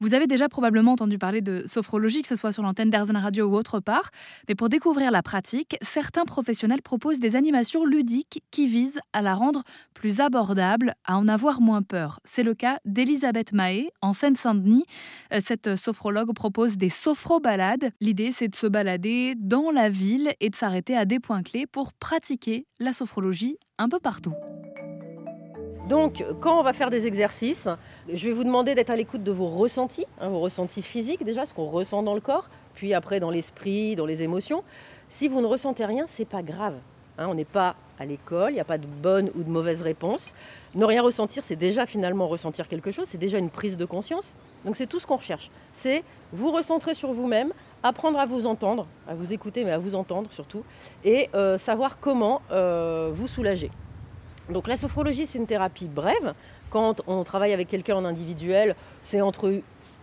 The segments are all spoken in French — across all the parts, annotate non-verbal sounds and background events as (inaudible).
Vous avez déjà probablement entendu parler de sophrologie, que ce soit sur l'antenne d'Airzen Radio ou autre part, mais pour découvrir la pratique, certains professionnels proposent des animations ludiques qui visent à la rendre plus abordable, à en avoir moins peur. C'est le cas d'Elisabeth Mahé, en Seine-Saint-Denis. Euh, cette sophrologue propose des sophro-balades. L'idée, c'est de se balader dans la ville et de s'arrêter à des points clés pour pratiquer la sophrologie un peu partout. Donc, quand on va faire des exercices, je vais vous demander d'être à l'écoute de vos ressentis, hein, vos ressentis physiques déjà, ce qu'on ressent dans le corps, puis après dans l'esprit, dans les émotions. Si vous ne ressentez rien, c'est pas grave. Hein, on n'est pas à l'école, il n'y a pas de bonne ou de mauvaise réponse. Ne rien ressentir, c'est déjà finalement ressentir quelque chose, c'est déjà une prise de conscience. Donc c'est tout ce qu'on recherche. C'est vous recentrer sur vous-même, apprendre à vous entendre, à vous écouter, mais à vous entendre surtout, et euh, savoir comment euh, vous soulager. Donc la sophrologie, c'est une thérapie brève. Quand on travaille avec quelqu'un en individuel, c'est entre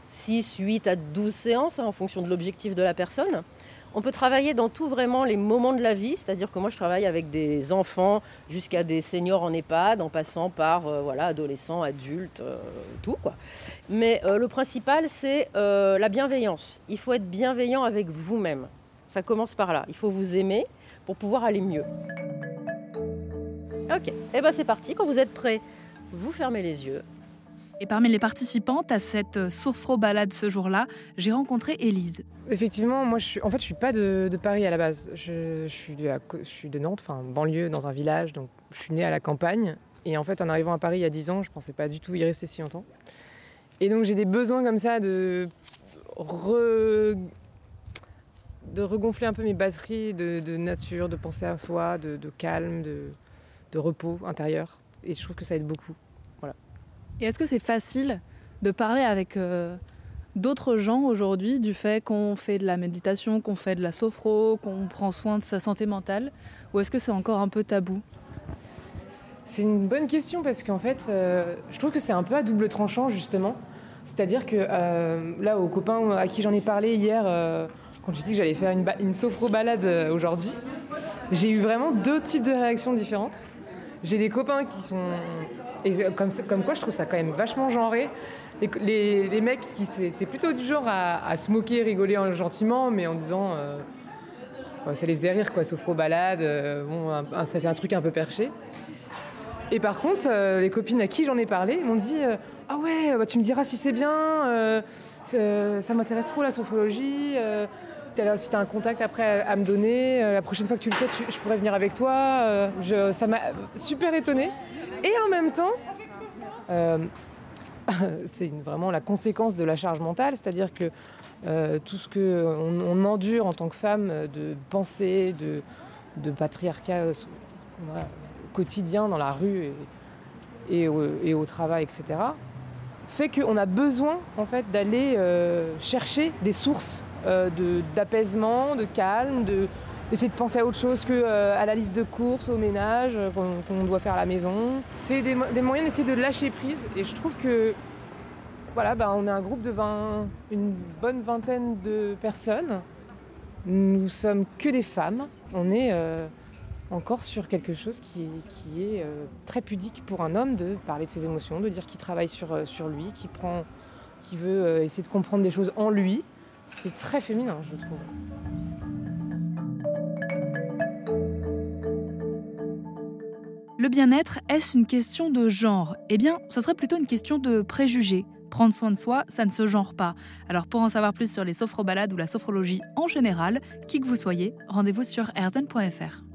6, 8 à 12 séances hein, en fonction de l'objectif de la personne. On peut travailler dans tous vraiment les moments de la vie, c'est-à-dire que moi je travaille avec des enfants jusqu'à des seniors en EHPAD, en passant par euh, voilà, adolescents, adultes, euh, tout quoi. Mais euh, le principal c'est la bienveillance. Il faut être bienveillant avec vous-même. Ça commence par là. Il faut vous aimer pour pouvoir aller mieux. Ok, et eh ben c'est parti. Quand vous êtes prêts, vous fermez les yeux. Et parmi les participantes à cette sophro-balade ce jour-là, j'ai rencontré Élise. Effectivement, moi, je suis, en fait, je suis pas de, Paris à la base. Je, suis de, je suis de Nantes, enfin banlieue, dans un village. Donc, je suis née à la campagne. Et en fait, en arrivant à Paris il y a 10 ans, je pensais pas du tout y rester si longtemps. Et donc, j'ai des besoins comme ça de de regonfler un peu mes batteries de, nature, de penser à soi, de calme, de, de repos intérieur. Et je trouve que ça aide beaucoup. Voilà. Et est-ce que c'est facile de parler avec euh, d'autres gens aujourd'hui du fait qu'on fait de la méditation, qu'on fait de la sophro, qu'on prend soin de sa santé mentale? Ou est-ce que c'est encore un peu tabou? C'est une bonne question parce qu'en fait, euh, je trouve que c'est un peu à double tranchant justement. C'est-à-dire que euh, là, aux copains à qui j'en ai parlé hier, quand j'ai dit que j'allais faire une, une sophro-balade aujourd'hui, j'ai eu vraiment deux types de réactions différentes. J'ai des copains qui sont. Comme, quoi, je trouve ça quand même vachement genré. Les, mecs qui étaient plutôt du genre à, se moquer, rigoler gentiment, mais en disant. Euh, ça les faisait rire, quoi, sophro balade, euh, bon, ça fait un truc un peu perché. Et par contre, euh, les copines à qui j'en ai parlé m'ont dit Ah ouais, bah, tu me diras si c'est bien, ça m'intéresse trop la sophrologie si tu as un contact après à, me donner, euh, la prochaine fois que tu le fais, je pourrais venir avec toi. Euh, ça m'a super étonnée. Et en même temps, euh, (laughs) c'est vraiment la conséquence de la charge mentale, c'est-à-dire que tout ce qu'on on endure en tant que femme de pensée, de, patriarcat quotidien dans la rue et, et, au, travail, etc., fait qu'on a besoin en fait d'aller chercher des sources euh, d'apaisement, de, calme, de, d'essayer de penser à autre chose que euh, la liste de courses, au ménage euh, qu'on, doit faire à la maison. C'est des, moyens d'essayer de lâcher prise et je trouve que voilà, ben, on est un groupe de 20, une bonne vingtaine de personnes. Nous sommes que des femmes. On est encore sur quelque chose qui, qui est très pudique pour un homme de parler de ses émotions, de dire qu'il travaille sur, sur lui, qu'il qui veut essayer de comprendre des choses en lui. C'est très féminin, je trouve. Le bien-être, est-ce une question de genre? Eh bien, ce serait plutôt une question de préjugés. Prendre soin de soi, ça ne se genre pas. Alors pour en savoir plus sur les sophrobalades ou la sophrologie en général, qui que vous soyez, rendez-vous sur erzen.fr.